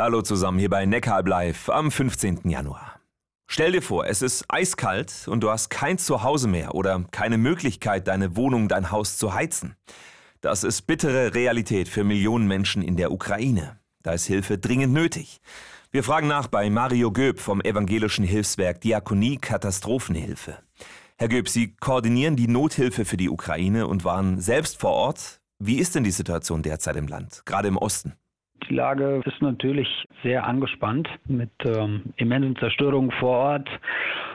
Hallo zusammen hier bei Neckaralb Live am 15. Januar. Stell dir vor, es ist eiskalt und du hast kein Zuhause mehr oder keine Möglichkeit, deine Wohnung, dein Haus zu heizen. Das ist bittere Realität für Millionen Menschen in der Ukraine. Da ist Hilfe dringend nötig. Wir fragen nach bei Mario Göb vom evangelischen Hilfswerk Diakonie Katastrophenhilfe. Herr Göb, Sie koordinieren die Nothilfe für die Ukraine und waren selbst vor Ort. Wie ist denn die Situation derzeit im Land, gerade im Osten? Die Lage ist natürlich sehr angespannt mit ähm, immensen Zerstörungen vor Ort.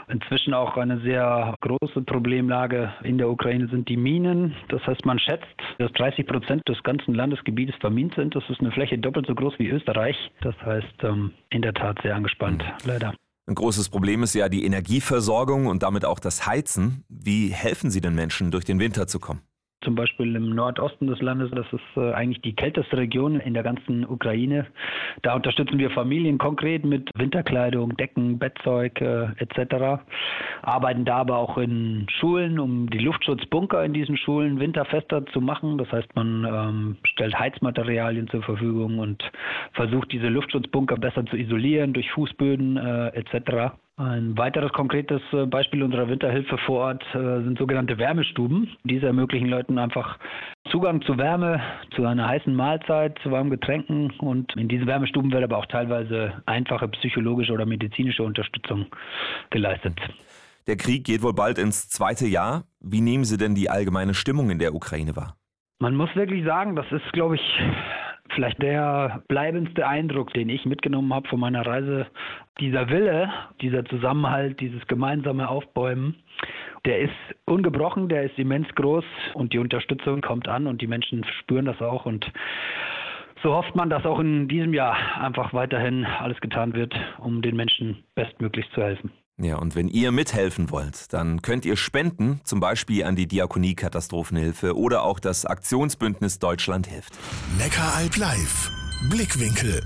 Inzwischen auch eine sehr große Problemlage in der Ukraine sind die Minen. Das heißt, man schätzt, dass 30 Prozent des ganzen Landesgebietes vermint sind. Das ist eine Fläche doppelt so groß wie Österreich. Das heißt, ähm, in der Tat sehr angespannt, mhm. leider. Ein großes Problem ist ja die Energieversorgung und damit auch das Heizen. Wie helfen Sie den Menschen, durch den Winter zu kommen? Zum Beispiel im Nordosten des Landes, das ist äh, eigentlich die kälteste Region in der ganzen Ukraine. Da unterstützen wir Familien konkret mit Winterkleidung, Decken, Bettzeug äh, etc. Arbeiten da aber auch in Schulen, um die Luftschutzbunker in diesen Schulen winterfester zu machen. Das heißt, man ähm, stellt Heizmaterialien zur Verfügung und versucht diese Luftschutzbunker besser zu isolieren durch Fußböden äh, etc. Ein weiteres konkretes äh, Beispiel unserer Winterhilfe vor Ort äh, sind sogenannte Wärmestuben. Diese ermöglichen Leuten einfach Zugang zu Wärme, zu einer heißen Mahlzeit, zu warmen Getränken und in diesen Wärmestuben wird aber auch teilweise einfache psychologische oder medizinische Unterstützung geleistet. Der Krieg geht wohl bald ins zweite Jahr. Wie nehmen Sie denn die allgemeine Stimmung in der Ukraine wahr? Man muss wirklich sagen, das ist, glaube ich, vielleicht der bleibendste Eindruck, den ich mitgenommen habe von meiner Reise. Dieser Wille, dieser Zusammenhalt, dieses gemeinsame Aufbäumen, der ist ungebrochen, der ist immens groß und die Unterstützung kommt an und die Menschen spüren das auch und so hofft man, dass auch in diesem Jahr einfach weiterhin alles getan wird, um den Menschen bestmöglich zu helfen. Ja, und wenn ihr mithelfen wollt, dann könnt ihr spenden, zum Beispiel an die Diakonie Katastrophenhilfe oder auch das Aktionsbündnis Deutschland hilft. Neckaralb live. Blickwinkel